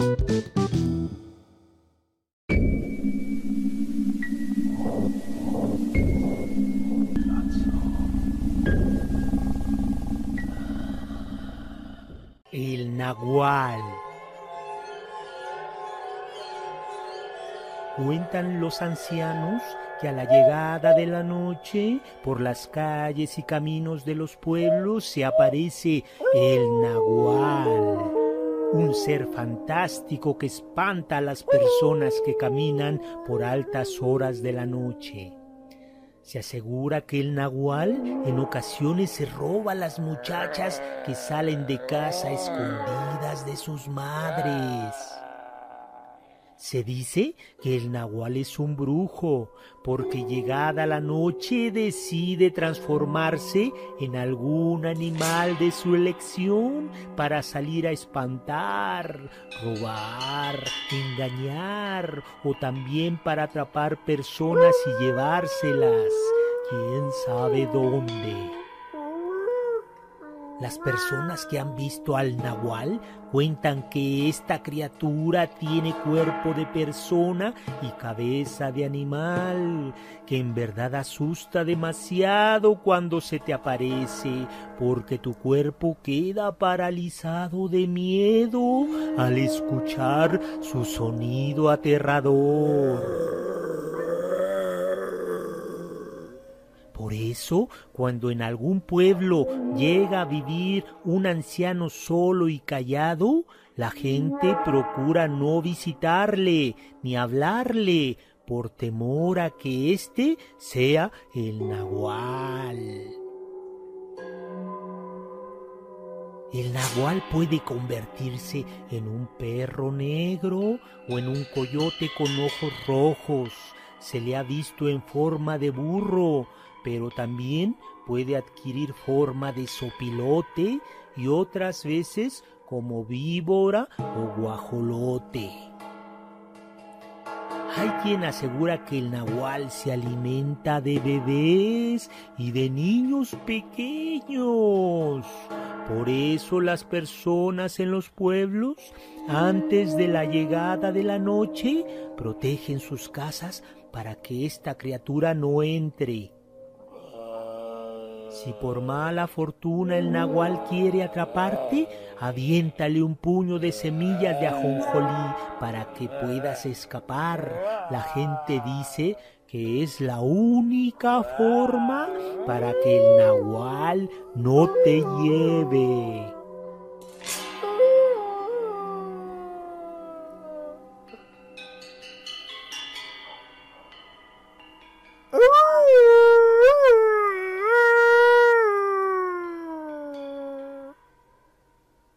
El nahual. Cuentan los ancianos que a la llegada de la noche por las calles y caminos de los pueblos se aparece el nahual, un ser fantástico que espanta a las personas que caminan por altas horas de la noche. Se asegura que el nahual en ocasiones se roba a las muchachas que salen de casa escondidas de sus madres. Se dice que el nahual es un brujo, porque llegada la noche decide transformarse en algún animal de su elección para salir a espantar, robar, engañar o también para atrapar personas y llevárselas, quién sabe dónde. Las personas que han visto al nahual cuentan que esta criatura tiene cuerpo de persona y cabeza de animal, que en verdad asusta demasiado cuando se te aparece, porque tu cuerpo queda paralizado de miedo al escuchar su sonido aterrador. Por eso, cuando en algún pueblo llega a vivir un anciano solo y callado, la gente procura no visitarle ni hablarle por temor a que éste sea el nahual. El nahual puede convertirse en un perro negro o en un coyote con ojos rojos. Se le ha visto en forma de burro, pero también puede adquirir forma de sopilote y otras veces como víbora o guajolote. Hay quien asegura que el nahual se alimenta de bebés y de niños pequeños. Por eso las personas en los pueblos, antes de la llegada de la noche, protegen sus casas para que esta criatura no entre. Si por mala fortuna el nahual quiere atraparte, aviéntale un puño de semillas de ajonjolí para que puedas escapar. La gente dice que es la única forma para que el nahual no te lleve.